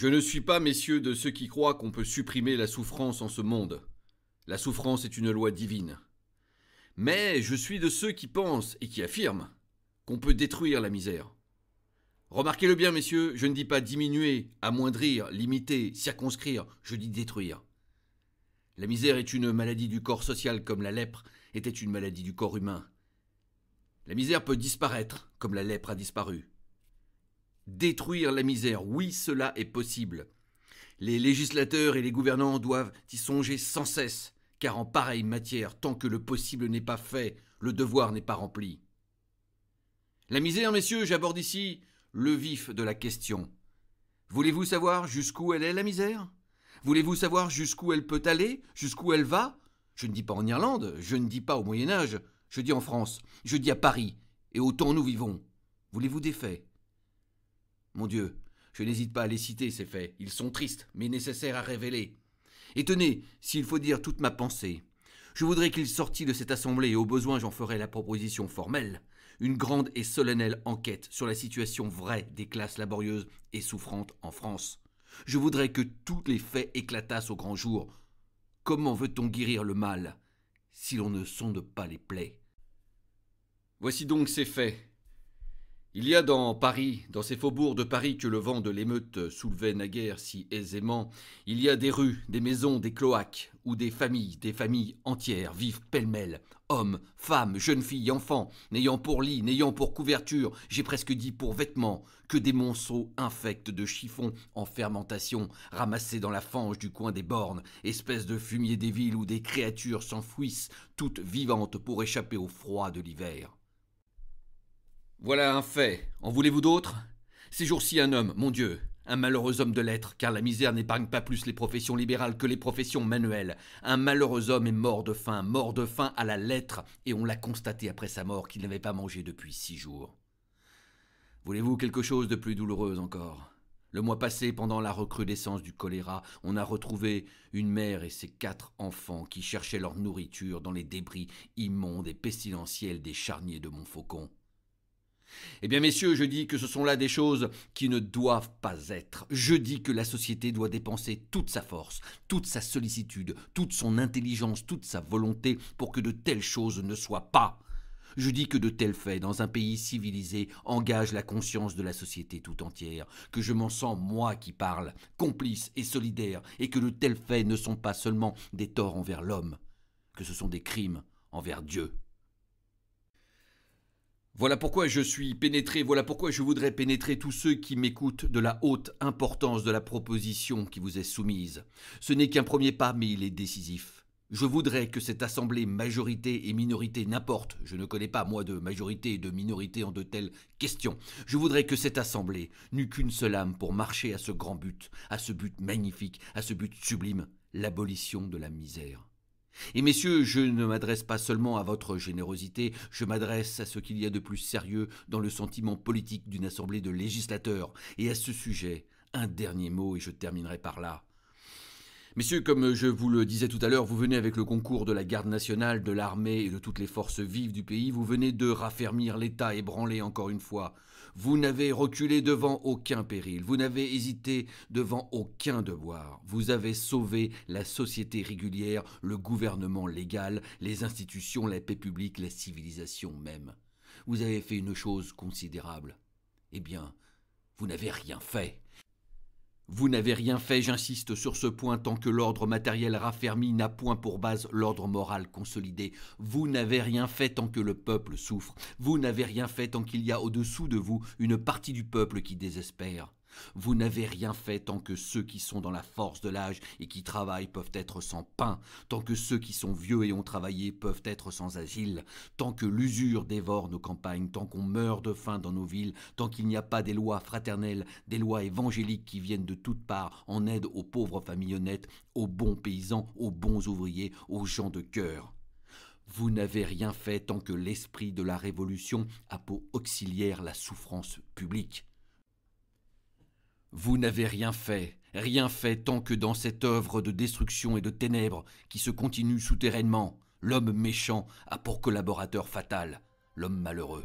Je ne suis pas, messieurs, de ceux qui croient qu'on peut supprimer la souffrance en ce monde. La souffrance est une loi divine. Mais je suis de ceux qui pensent et qui affirment qu'on peut détruire la misère. Remarquez-le bien, messieurs, je ne dis pas diminuer, amoindrir, limiter, circonscrire, je dis détruire. La misère est une maladie du corps social comme la lèpre était une maladie du corps humain. La misère peut disparaître comme la lèpre a disparu. Détruire la misère, oui, cela est possible. Les législateurs et les gouvernants doivent y songer sans cesse, car en pareille matière, tant que le possible n'est pas fait, le devoir n'est pas rempli. La misère, messieurs, j'aborde ici le vif de la question. Voulez-vous savoir jusqu'où elle est, la misère? Voulez-vous savoir jusqu'où elle peut aller Jusqu'où elle va? Je ne dis pas en Irlande, je ne dis pas au Moyen Âge, je dis en France, je dis à Paris, et au temps nous vivons. Voulez-vous des faits? Mon Dieu, je n'hésite pas à les citer, ces faits. Ils sont tristes, mais nécessaires à révéler. Et tenez, s'il faut dire toute ma pensée, je voudrais qu'il sortît de cette assemblée, et au besoin j'en ferai la proposition formelle, une grande et solennelle enquête sur la situation vraie des classes laborieuses et souffrantes en France. Je voudrais que tous les faits éclatassent au grand jour. Comment veut-on guérir le mal si l'on ne sonde pas les plaies? Voici donc ces faits, il y a dans Paris, dans ces faubourgs de Paris que le vent de l'émeute soulevait naguère si aisément, il y a des rues, des maisons, des cloaques, où des familles, des familles entières vivent pêle-mêle, hommes, femmes, jeunes filles, enfants, n'ayant pour lit, n'ayant pour couverture, j'ai presque dit pour vêtements, que des monceaux infects de chiffons en fermentation, ramassés dans la fange du coin des bornes, espèces de fumier des villes où des créatures s'enfouissent, toutes vivantes pour échapper au froid de l'hiver. Voilà un fait. En voulez-vous d'autres? Ces jours-ci, un homme, mon Dieu, un malheureux homme de lettres, car la misère n'épargne pas plus les professions libérales que les professions manuelles. Un malheureux homme est mort de faim, mort de faim à la lettre, et on l'a constaté après sa mort qu'il n'avait pas mangé depuis six jours. Voulez-vous quelque chose de plus douloureux encore? Le mois passé, pendant la recrudescence du choléra, on a retrouvé une mère et ses quatre enfants qui cherchaient leur nourriture dans les débris immondes et pestilentiels des charniers de Montfaucon. Eh bien, messieurs, je dis que ce sont là des choses qui ne doivent pas être. Je dis que la société doit dépenser toute sa force, toute sa sollicitude, toute son intelligence, toute sa volonté pour que de telles choses ne soient pas. Je dis que de tels faits, dans un pays civilisé, engagent la conscience de la société tout entière, que je m'en sens, moi qui parle, complice et solidaire, et que de tels faits ne sont pas seulement des torts envers l'homme, que ce sont des crimes envers Dieu. Voilà pourquoi je suis pénétré, voilà pourquoi je voudrais pénétrer tous ceux qui m'écoutent de la haute importance de la proposition qui vous est soumise. Ce n'est qu'un premier pas, mais il est décisif. Je voudrais que cette assemblée, majorité et minorité, n'importe, je ne connais pas moi de majorité et de minorité en de telles questions, je voudrais que cette assemblée n'eût qu'une seule âme pour marcher à ce grand but, à ce but magnifique, à ce but sublime, l'abolition de la misère. Et messieurs, je ne m'adresse pas seulement à votre générosité, je m'adresse à ce qu'il y a de plus sérieux dans le sentiment politique d'une assemblée de législateurs. Et à ce sujet, un dernier mot et je terminerai par là. Messieurs, comme je vous le disais tout à l'heure, vous venez avec le concours de la garde nationale, de l'armée et de toutes les forces vives du pays, vous venez de raffermir l'État ébranlé encore une fois. Vous n'avez reculé devant aucun péril, vous n'avez hésité devant aucun devoir. Vous avez sauvé la société régulière, le gouvernement légal, les institutions, la paix publique, la civilisation même. Vous avez fait une chose considérable. Eh bien, vous n'avez rien fait. Vous n'avez rien fait, j'insiste sur ce point, tant que l'ordre matériel raffermi n'a point pour base l'ordre moral consolidé. Vous n'avez rien fait tant que le peuple souffre. Vous n'avez rien fait tant qu'il y a au-dessous de vous une partie du peuple qui désespère. Vous n'avez rien fait tant que ceux qui sont dans la force de l'âge et qui travaillent peuvent être sans pain, tant que ceux qui sont vieux et ont travaillé peuvent être sans asile, tant que l'usure dévore nos campagnes, tant qu'on meurt de faim dans nos villes, tant qu'il n'y a pas des lois fraternelles, des lois évangéliques qui viennent de toutes parts en aide aux pauvres familles honnêtes, aux bons paysans, aux bons ouvriers, aux gens de cœur. Vous n'avez rien fait tant que l'esprit de la Révolution a pour auxiliaire la souffrance publique. Vous n'avez rien fait, rien fait tant que dans cette œuvre de destruction et de ténèbres qui se continue souterrainement, l'homme méchant a pour collaborateur fatal l'homme malheureux.